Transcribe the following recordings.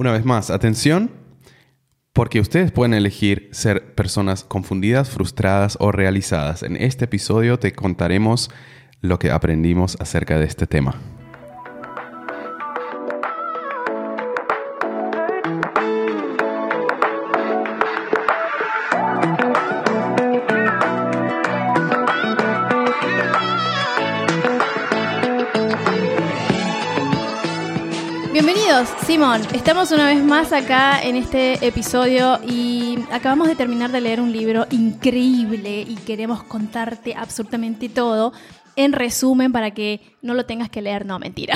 Una vez más, atención, porque ustedes pueden elegir ser personas confundidas, frustradas o realizadas. En este episodio te contaremos lo que aprendimos acerca de este tema. Simón. Estamos una vez más acá en este episodio y acabamos de terminar de leer un libro increíble y queremos contarte absolutamente todo. En resumen, para que no lo tengas que leer, no, mentira.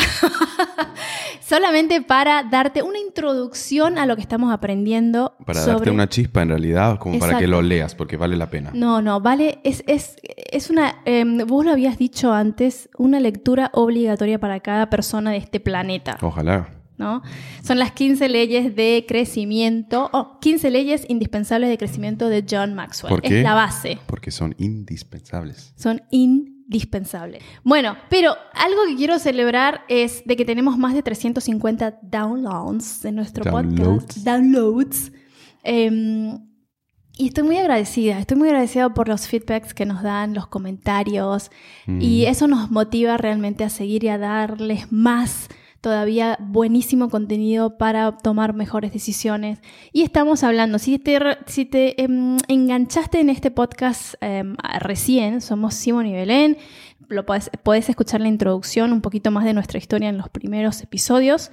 Solamente para darte una introducción a lo que estamos aprendiendo. Para sobre- darte una chispa en realidad, como para que lo leas, porque vale la pena. No, no, vale, es, es, es una, em, vos lo habías dicho antes, una lectura obligatoria para cada persona de este planeta. Ojalá. ¿No? Son las 15 leyes de crecimiento, o 15 leyes indispensables de crecimiento de John Maxwell. ¿Por qué? Es la base. Porque son indispensables. Son indispensables. Bueno, pero algo que quiero celebrar es de que tenemos más de 350 downloads de nuestro Downloads. podcast. Downloads. Em, y estoy muy agradecida, estoy muy agradecida por los feedbacks que nos dan, los comentarios, Mm. y eso nos motiva realmente a seguir y a darles más todavía buenísimo contenido para tomar mejores decisiones. Y estamos hablando, si te, em, enganchaste en este podcast em, recién, somos Simón y Belén, lo podés, podés escuchar la introducción, un poquito más de nuestra historia en los primeros episodios.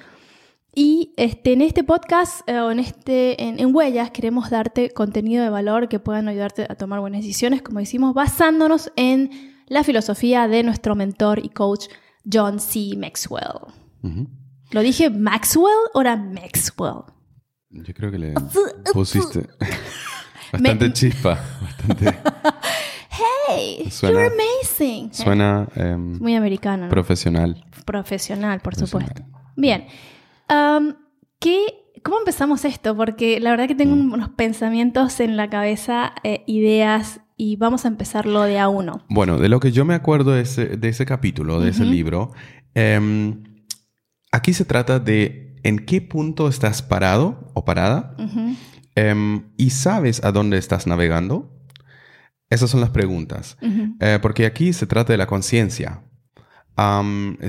Y este, en este podcast eh, en, este, en, en Huellas queremos darte contenido de valor que puedan ayudarte a tomar buenas decisiones, como decimos, basándonos en la filosofía de nuestro mentor y coach John C. Maxwell. ¿Lo dije Maxwell o era Maxwell? Yo creo que le pusiste bastante Me- chispa. Bastante. Hey, Suena- you're amazing. Suena em, Muy americano, ¿no? profesional. profesional, por Profesional. supuesto. Bien. Am, ¿qué- ¿Cómo empezamos esto? Porque la verdad que tengo Mm. unos pensamientos en la cabeza, eh, ideas, y vamos a empezarlo de a uno. Bueno, de lo que yo me acuerdo de ese, de ese capítulo, de ese libro, em, aquí se trata de en qué punto estás parado o parada em, y sabes a dónde estás navegando. Esas son las preguntas. Eh, porque aquí se trata de la conciencia.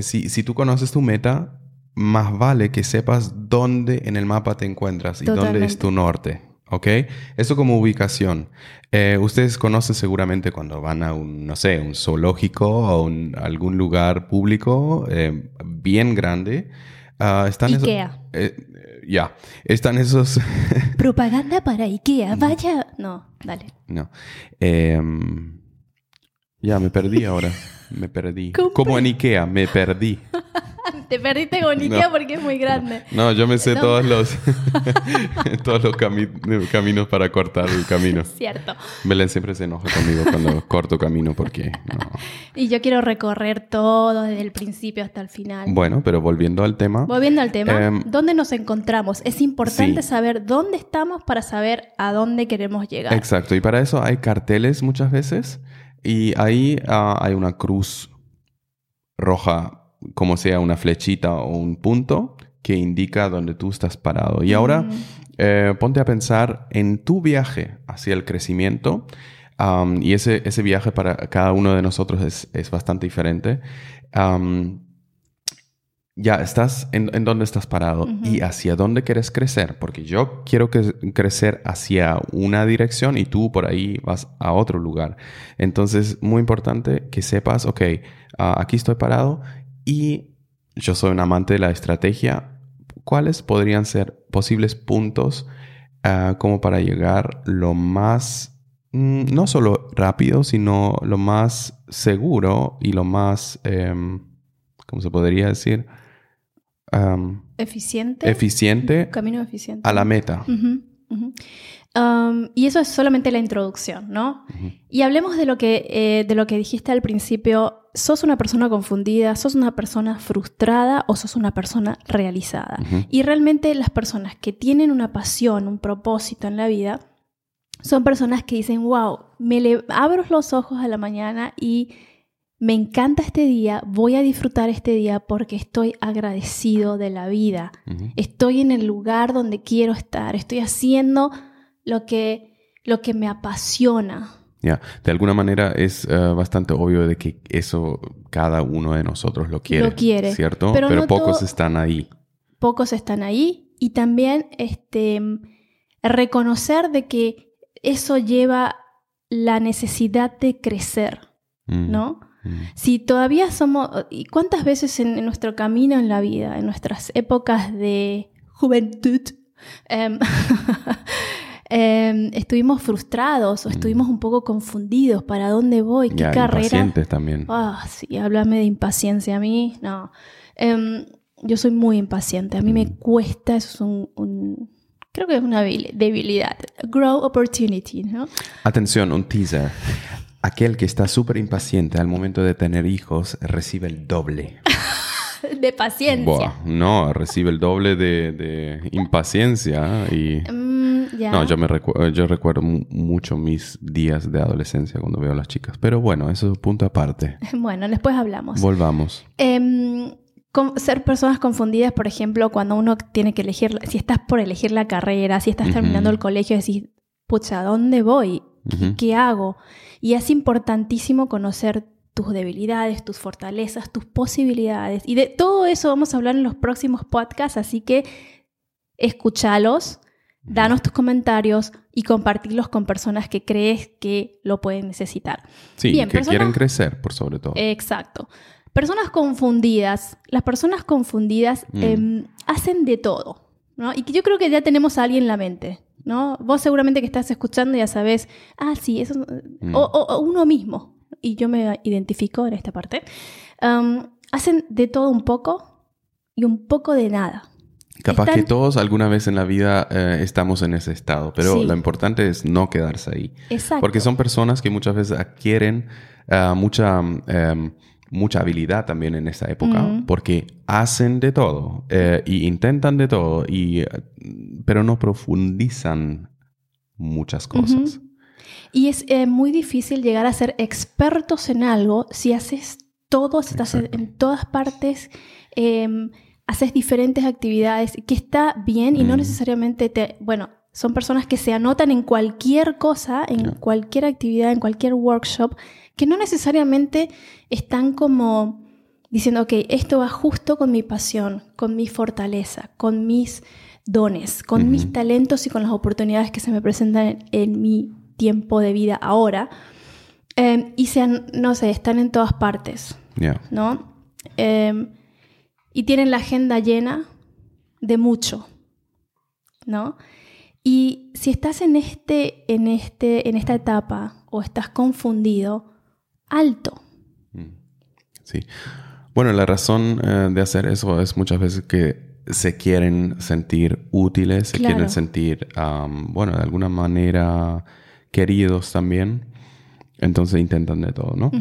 Si, si tú conoces tu meta, más vale que sepas dónde en el mapa te encuentras y dónde es tu norte. ¿Ok? Eso como ubicación. Eh, ustedes conocen seguramente cuando van a un, no sé, un zoológico o un- algún lugar público eh, bien grande. ah, están Ikea. eh, eh, ya, están esos... Propaganda para IKEA, vaya. No, dale. No. Em, ya, me perdí ahora. Me perdí. Como en Ikea, me perdí. Te perdiste con IKEA No. porque es muy grande. No, yo me sé No. todos los, todos los cami- caminos para cortar el camino. Cierto. Belén siempre se enoja conmigo cuando corto camino porque... no. Y yo quiero recorrer todo desde el principio hasta el final. Bueno, pero volviendo al tema. Volviendo al tema, Em, ¿dónde nos encontramos? Es importante sí. saber dónde estamos para saber a dónde queremos llegar. Exacto, y para eso hay carteles muchas veces y ahí ah, hay una cruz roja, como sea una flechita o un punto que indica dónde tú estás parado. Y ahora Mm. eh, ponte a pensar en tu viaje hacia el crecimiento. y ese, ese viaje para cada uno de nosotros es, es bastante diferente. Ya estás en, en dónde estás parado y hacia dónde quieres crecer, porque yo quiero que, crecer hacia una dirección y tú por ahí vas a otro lugar. Entonces, muy importante que sepas, ok, ah, aquí estoy parado y yo soy un amante de la estrategia. ¿Cuáles podrían ser posibles puntos ah, como para llegar lo más, mm, no solo rápido, sino lo más seguro y lo más, em, ¿cómo se podría decir? Eficiente. eficiente Camino eficiente. a la meta. Um, y eso es solamente la introducción, ¿no? Y hablemos de lo, que, eh, de lo que dijiste al principio. ¿Sos una persona confundida? ¿Sos una persona frustrada? ¿O sos una persona realizada? Y realmente las personas que tienen una pasión, un propósito en la vida, son personas que dicen, wow, me le abro los ojos a la mañana y me encanta este día, voy a disfrutar este día porque estoy agradecido de la vida. Estoy en el lugar donde quiero estar, estoy haciendo lo que, lo que me apasiona. Ya, de alguna manera es eh, bastante obvio de que eso cada uno de nosotros lo quiere. Lo quiere. ¿Cierto? Pero, pocos están ahí. Pocos están ahí y también este, reconocer de que eso lleva la necesidad de crecer, mm, ¿no? Mm. Si todavía somos, ¿y cuántas veces en, nuestro camino en la vida, en nuestras épocas de juventud, em, em, estuvimos frustrados o mm. estuvimos un poco confundidos para dónde voy, qué carrera. Impacientes también. Ah, sí, háblame de impaciencia a mí, no. Em, yo soy muy impaciente, a mí me cuesta, eso es un Creo que es una debilidad. Grow opportunity, ¿no? Atención, un teaser. Aquel que está súper impaciente al momento de tener hijos recibe el doble. de paciencia. no, recibe el doble de, impaciencia y... Mm, no, yo, me yo recuerdo mucho mis días de adolescencia cuando veo a las chicas. Pero bueno, eso es un punto aparte. bueno, después hablamos. Volvamos. Eh, ser personas confundidas, por ejemplo, cuando uno tiene que elegir, si estás por elegir la carrera, si estás terminando el colegio, decís, pucha, ¿dónde voy? ¿Qué hago? Y es importantísimo conocer tus debilidades, tus fortalezas, tus posibilidades. Y de todo eso vamos a hablar en los próximos podcasts, así que escúchalos, danos tus comentarios y compartirlos con personas que crees que lo pueden necesitar. Sí, que quieren crecer, por sobre todo. Exacto. Personas confundidas. Las personas confundidas mm. em, hacen de todo, ¿no? Y yo creo que ya tenemos a alguien en la mente, ¿no? Vos seguramente que estás escuchando ya sabes, ah, sí, eso... Mm. O, uno mismo, y yo me identifico en esta parte. hacen de todo un poco y un poco de nada. Capaz que todos alguna vez en la vida eh, estamos en ese estado, pero lo importante es no quedarse ahí. Exacto. Porque son personas que muchas veces adquieren ah, mucha em, mucha habilidad también en esa época, porque hacen de todo e intentan de todo, y, eh, pero no profundizan muchas cosas. Y es eh, muy difícil llegar a ser expertos en algo si haces todo, si estás en todas partes, em, haces diferentes actividades, que está bien y no necesariamente te, bueno, son personas que se anotan en cualquier cosa, en cualquier actividad, en cualquier workshop, que no necesariamente están como diciendo, ok, esto va justo con mi pasión, con mi fortaleza, con mis dones, con mis talentos y con las oportunidades que se me presentan en, mi tiempo de vida ahora. Em, y sean, no sé, están en todas partes, ¿no? Em, y tienen la agenda llena de mucho, ¿no? Y si estás en, este, en, este, en esta etapa o estás confundido, alto. Mm. Sí. Bueno, la razón eh, de hacer eso es muchas veces que se quieren sentir útiles, se quieren sentir, bueno, de alguna manera queridos también. Entonces intentan de todo, ¿no?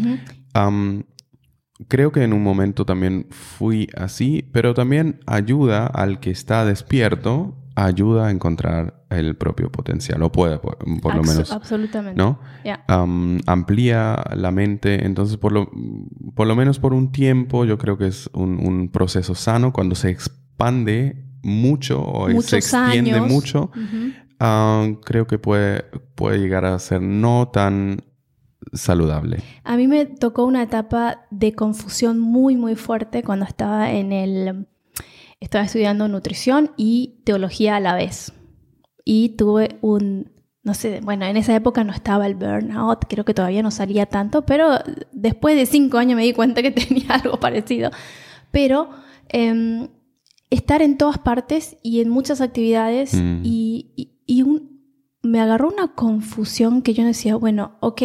creo que en un momento también fui así, pero también ayuda al que está despierto ayuda a encontrar el propio potencial, o puede, por, lo menos. Absolutamente. ¿No? amplía la mente, entonces por lo, por lo menos por un tiempo yo creo que es un, proceso sano cuando se expande mucho o se extiende mucho. creo que puede, puede llegar a ser no tan saludable. A mí me tocó una etapa de confusión muy, muy fuerte cuando estaba en el estaba estudiando nutrición y teología a la vez. Y tuve un, no sé, bueno, en esa época no estaba el burnout, creo que todavía no salía tanto, pero después de cinco años me di cuenta que tenía algo parecido. Pero em, estar en todas partes y en muchas actividades mm. y, me agarró una confusión que yo decía, bueno, ok,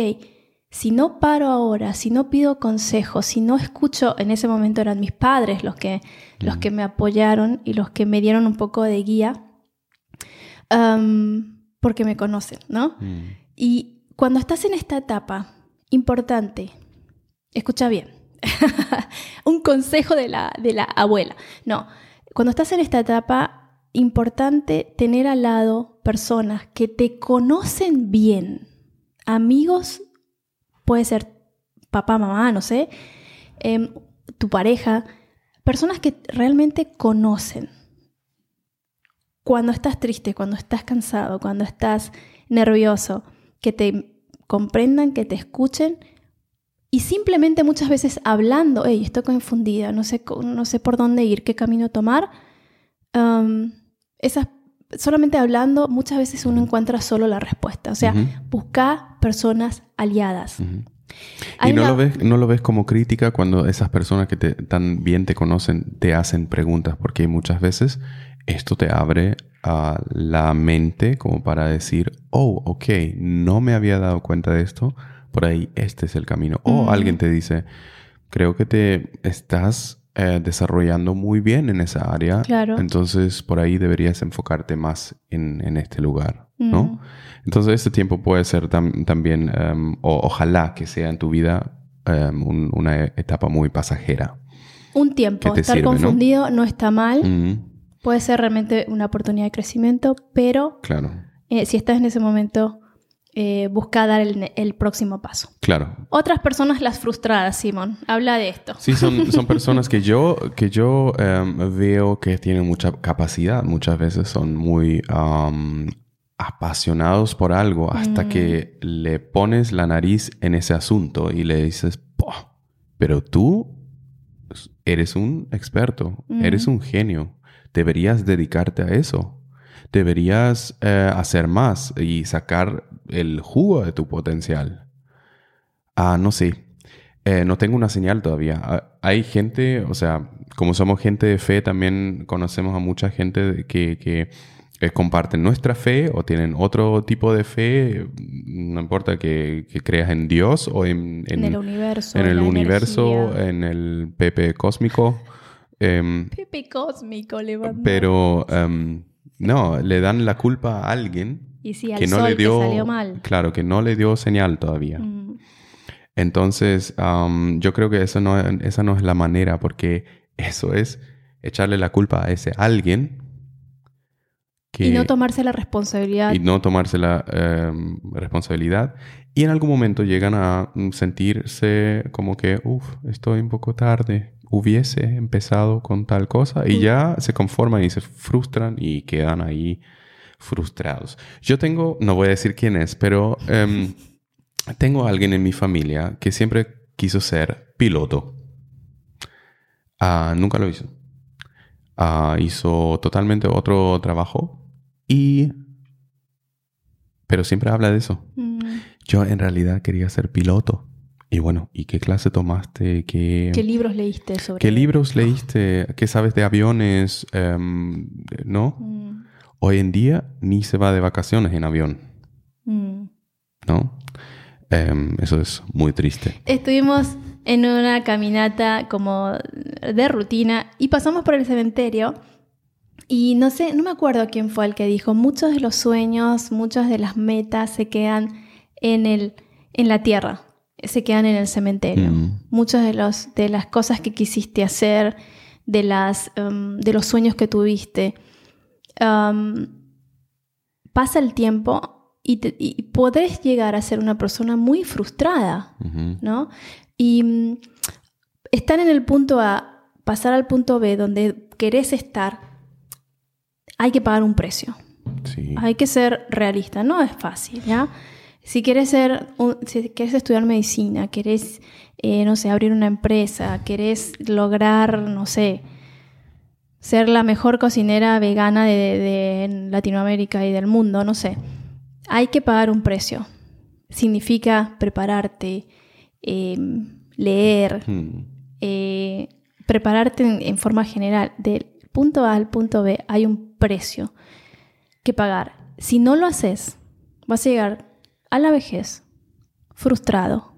si no paro ahora, si no pido consejos, si no escucho, en ese momento eran mis padres los que, los mm. que me apoyaron y los que me dieron un poco de guía, porque me conocen, ¿no? Mm. Y cuando estás en esta etapa, importante, escucha bien, un consejo de la, de la abuela, no, cuando estás en esta etapa, importante tener al lado personas que te conocen bien, amigos puede ser papá, mamá, no sé, em, tu pareja, personas que realmente conocen. Cuando estás triste, cuando estás cansado, cuando estás nervioso, que te comprendan, que te escuchen y simplemente muchas veces hablando, hey, estoy confundida, no sé, no sé por dónde ir, qué camino tomar. Um, esas, solamente hablando, muchas veces uno encuentra solo la respuesta. O sea, busca personas aliadas. Y no, lo ves, no lo ves como crítica cuando esas personas que te, tan bien te conocen te hacen preguntas, porque muchas veces esto te abre a la mente como para decir, oh, ok, no me había dado cuenta de esto, por ahí este es el camino. O alguien te dice, creo que te estás eh, desarrollando muy bien en esa área, claro. entonces por ahí deberías enfocarte más en, este lugar, ¿no? Mm. Entonces este tiempo puede ser también, em, o, ojalá que sea en tu vida em, una etapa muy pasajera. Un tiempo, estar confundido ¿no? está mal. Mm. Puede ser realmente una oportunidad de crecimiento, pero claro. Eh, si estás en ese momento, eh, busca dar el, próximo paso. Claro. Otras personas las frustradas, Simón. Habla de esto. Sí, son, son personas que yo, que yo em, veo que tienen mucha capacidad. Muchas veces son muy apasionados por algo hasta mm. que le pones la nariz en ese asunto y le dices, pero tú eres un experto, eres un genio deberías dedicarte a eso. Deberías eh, hacer más y sacar el jugo de tu potencial. Ah, no sé. Eh, no tengo una señal todavía. Ah, hay gente, o sea, como somos gente de fe, también conocemos a mucha gente que, que eh, comparten nuestra fe o tienen otro tipo de fe, no importa que, creas en Dios o en, el universo, en el universo, en el Pepe cósmico. Em, Pepe cósmico le Pero em, no, le dan la culpa a alguien y que no le dio, salió mal. Claro, que no le dio señal todavía. Mm. Entonces, yo creo que eso no, esa no es la manera, porque eso es echarle la culpa a ese alguien. Y no tomarse la responsabilidad. Y no tomarse la em, responsabilidad. Y en algún momento llegan a sentirse como que, uff, estoy un poco tarde, hubiese empezado con tal cosa y ya se conforman y se frustran y quedan ahí frustrados. Yo tengo, no voy a decir quién es, pero em, tengo a alguien en mi familia que siempre quiso ser piloto. Ah, nunca lo hizo. Ah, hizo totalmente otro trabajo y... Pero siempre habla de eso. Mm. Yo en realidad quería ser piloto. Y bueno, ¿y qué clase tomaste? ¿Qué, ¿Qué libros leíste sobre ¿Qué libros leíste? ¿Qué sabes de aviones? Em, ¿No? Mm. Hoy en día ni se va de vacaciones en avión. Mm. ¿No? Em, eso es muy triste. Estuvimos en una caminata como de rutina y pasamos por el cementerio. Y no sé, no me acuerdo quién fue el que dijo, muchos de los sueños, muchas de las metas se quedan en, el, en la tierra se quedan en el cementerio. Mm. Muchas de, los, de las cosas que quisiste hacer, de, las, um, de los sueños que tuviste, um, pasa el tiempo y, podés llegar a ser una persona muy frustrada, ¿no? Y um, estar en el punto A, pasar al punto B, donde querés estar, hay que pagar un precio. Hay que ser realista, no es fácil, ¿ya? Si quieres ser, si quieres estudiar medicina, quieres, eh, no sé, abrir una empresa, quieres lograr, no sé, ser la mejor cocinera vegana de, Latinoamérica y del mundo, no sé, hay que pagar un precio. Significa prepararte, em, leer, hmm. eh, prepararte en forma general. Del punto A al punto B hay un precio que pagar. Si no lo haces, vas a llegar a la vejez frustrado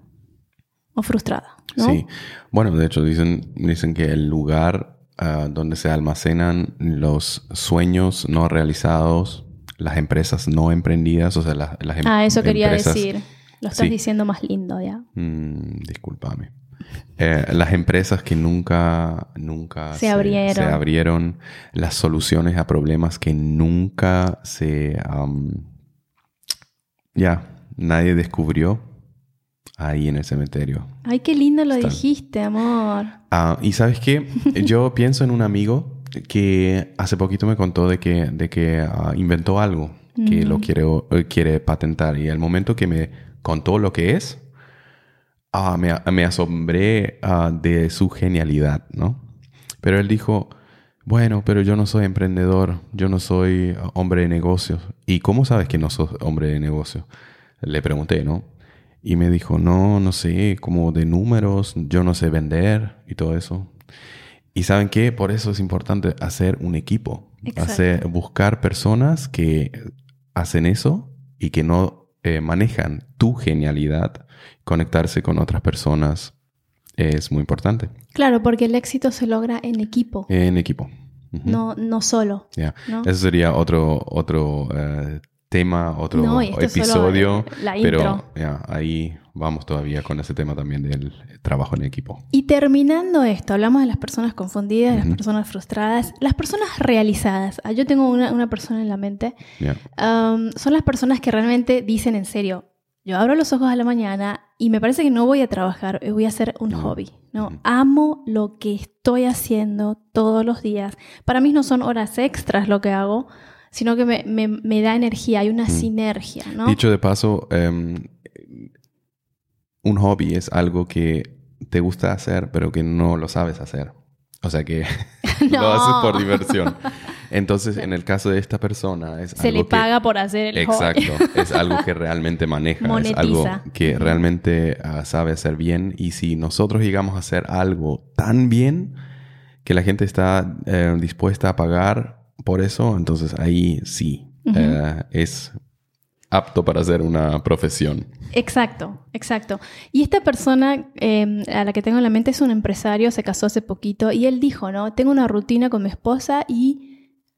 o frustrada. Sí, bueno, de hecho dicen, dicen que el lugar ah, donde se almacenan los sueños no realizados, las empresas no emprendidas, o sea, las, las em-, Ah, eso quería decir. Lo estás diciendo más lindo ya. Mm, discúlpame. Eh, las empresas que nunca, nunca se, abrieron. se, abrieron. las soluciones a problemas que nunca se... ya, nadie descubrió. ahí en el cementerio. Ay, qué lindo lo dijiste, amor. Ah, y sabes qué, yo pienso en un amigo que hace poquito me contó de que, de que ah, inventó algo que lo quiere, eh, quiere patentar. Y al momento que me contó lo que es, ah, me, me, asombré ah, de su genialidad, ¿no? Pero él dijo, bueno, pero yo no soy emprendedor, yo no soy hombre de negocios. ¿Y cómo sabes que no sos hombre de negocios? Le pregunté, ¿no? Y me dijo, no, no sé, como de números, yo no sé vender y todo eso. Y saben qué, por eso es importante hacer un equipo, hacer, buscar personas que hacen eso y que no eh, manejan tu genialidad, conectarse con otras personas es muy importante. Claro, porque el éxito se logra en equipo. En equipo. no, no solo. Eso sería otro, otro eh, tema, otro este episodio. la pero ahí vamos todavía con ese tema también del trabajo en equipo. Y terminando esto, hablamos de las personas confundidas, de las personas frustradas, las personas realizadas. Ah, yo tengo una, persona en la mente. Um, son las personas que realmente dicen en serio, yo abro los ojos a la mañana y me parece que no voy a trabajar, voy a hacer un hobby. ¿no? Amo lo que estoy haciendo todos los días. Para mí no son horas extras lo que hago, sino que me, da energía, hay una sinergia. ¿no? Dicho de paso, em, un hobby es algo que te gusta hacer, pero que no lo sabes hacer. O sea que lo haces por diversión. Entonces, en el caso de esta persona, es Se le paga por hacer el Exacto. es algo que realmente maneja. Es algo que realmente ah, sabe hacer bien. Y si nosotros llegamos a hacer algo tan bien que la gente está eh, dispuesta a pagar por eso, entonces ahí sí eh, es apto para hacer una profesión. Exacto, exacto. Y esta persona em, a la que tengo en la mente es un empresario, se casó hace poquito y él dijo, ¿no? Tengo una rutina con mi esposa y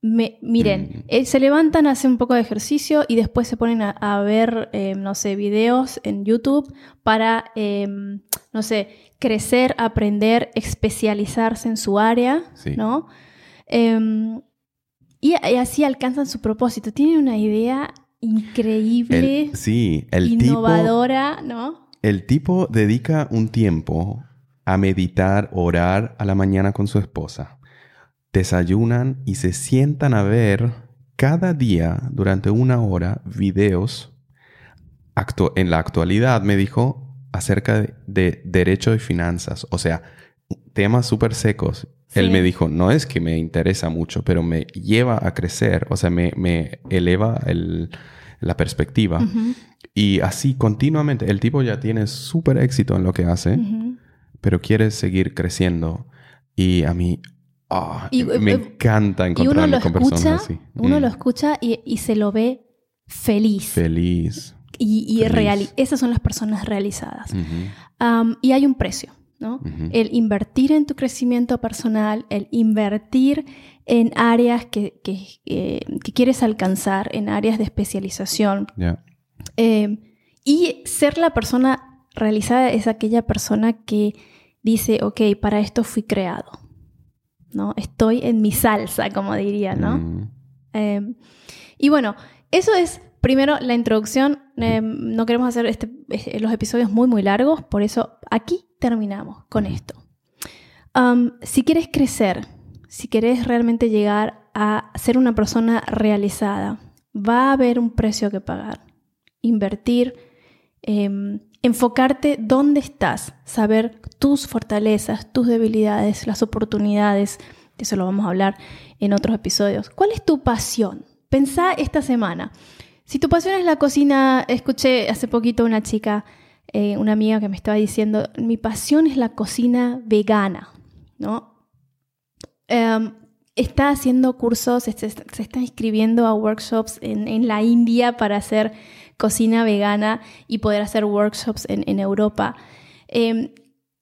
me, miren, mm. eh, se levantan, hacen un poco de ejercicio y después se ponen a, ver, em, no sé, videos en YouTube para, em, no sé, crecer, aprender, especializarse en su área, ¿no? y, así alcanzan su propósito. Tienen una idea increíble, sí, el innovadora, ¿no? El tipo dedica un tiempo a meditar, orar a la mañana con su esposa. Desayunan y se sientan a ver cada día durante una hora videos en la actualidad, me dijo, acerca de, derecho y finanzas. O sea, temas súper secos. Él me dijo, no es que me interesa mucho, pero me lleva a crecer, o sea, me, me eleva el, la perspectiva. Y así continuamente, el tipo ya tiene súper éxito en lo que hace, pero quiere seguir creciendo. Y a mí ah, me eh, encanta encontrarme con personas así. Uno lo mm. escucha y, se lo ve feliz. Feliz. Y, y esas son las personas realizadas. y hay un precio. ¿No? El invertir en tu crecimiento personal, el invertir en áreas que, quieres alcanzar, en áreas de especialización. Eh, y ser la persona realizada es aquella persona que dice, ok, para esto fui creado. ¿no? Estoy en mi salsa, como diría, ¿no? Mm. Eh, y bueno, eso es primero la introducción. Eh, no queremos hacer este, los episodios muy, muy largos, por eso aquí terminamos con esto. Um, si quieres crecer, si quieres realmente llegar a ser una persona realizada, va a haber un precio que pagar. Invertir, em, enfocarte dónde estás, saber tus fortalezas, tus debilidades, las oportunidades. De eso lo vamos a hablar en otros episodios. ¿Cuál es tu pasión? Pensá esta semana. Si tu pasión es la cocina, escuché hace poquito una chica, eh, una amiga que me estaba diciendo, mi pasión es la cocina vegana, ¿no? Em, está haciendo cursos, se, está inscribiendo a workshops en, la India para hacer cocina vegana y poder hacer workshops en, Europa. Em,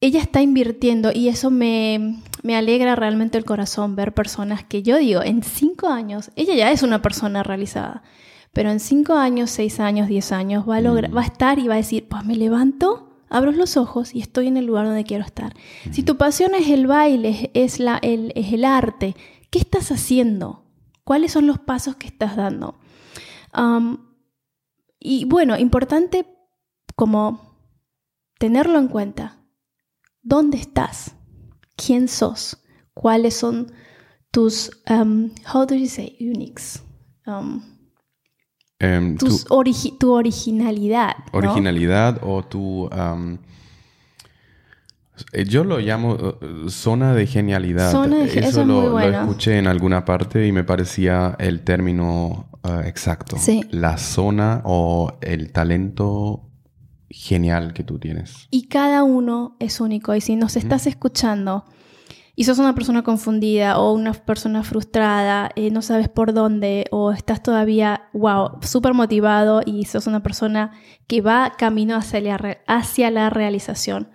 ella está invirtiendo y eso me, alegra realmente el corazón ver personas que yo digo, en cinco años, ella ya es una persona realizada, pero en cinco años, seis años, diez años va a, mm. va a estar y va a decir, pues me levanto abro los ojos y estoy en el lugar donde quiero estar. Si tu pasión es el baile, es, la, el, es el arte, ¿qué estás haciendo? ¿Cuáles son los pasos que estás dando? y bueno, importante como tenerlo en cuenta. ¿Dónde estás? ¿Quién sos? ¿Cuáles son tus, um, how do you say, uniques? Um, Tu tus origi- tu originalidad. ¿no? originalidad o tu... eh, yo lo llamo eh, zona de genialidad. Zona de ge- eso es lo, muy lo bueno. escuché en alguna parte y me parecía el término eh, exacto. Sí. La zona o el talento genial que tú tienes. Y cada uno es único. Y si nos estás escuchando y sos una persona confundida o una persona frustrada, eh, no sabes por dónde, o estás todavía, wow, súper motivado y sos una persona que va camino hacia la, hacia la realización,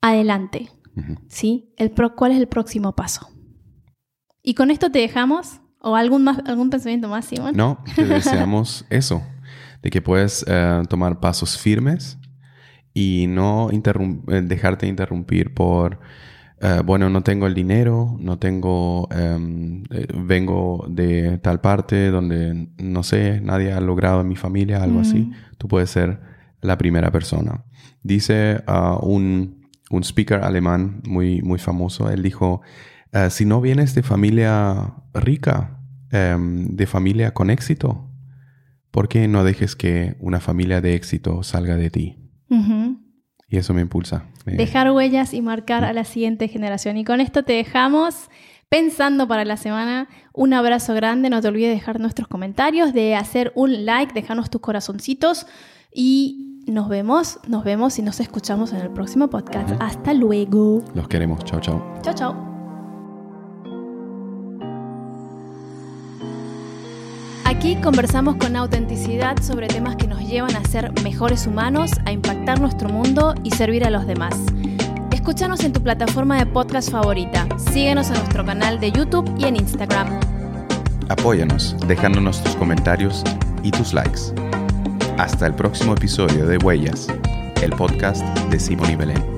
adelante. Ujú. ¿sí? El pro- ¿Cuál es el próximo paso? Y con esto te dejamos, o algún, más, algún pensamiento más, Simón. No, te deseamos eso, de que puedes eh, tomar pasos firmes y no eh, dejarte interrumpir por, eh, bueno, no tengo el dinero, no tengo, em, eh, vengo de tal parte donde, no sé, nadie ha logrado en mi familia, algo así. Mm. Tú puedes ser la primera persona. Dice ah, un, un speaker alemán muy, muy famoso, él dijo, eh, si no vienes de familia rica, em, de familia con éxito, ¿por qué no dejes que una familia de éxito salga de ti? Ujú. Y eso me impulsa. Dejar huellas y marcar a la siguiente generación. Y con esto te dejamos pensando para la semana. Un abrazo grande. No te olvides de dejar nuestros comentarios, de hacer un like, dejarnos tus corazoncitos. Y nos vemos, nos vemos y nos escuchamos en el próximo podcast. Hasta luego. Los queremos. Chao, chao. Chao, chao. Aquí conversamos con autenticidad sobre temas que nos llevan a ser mejores humanos, a impactar nuestro mundo y servir a los demás. Escúchanos en tu plataforma de podcast favorita. Síguenos en nuestro canal de YouTube y en Instagram. Apóyanos dejándonos tus comentarios y tus likes. Hasta el próximo episodio de Huellas, el podcast de Simón y Belén.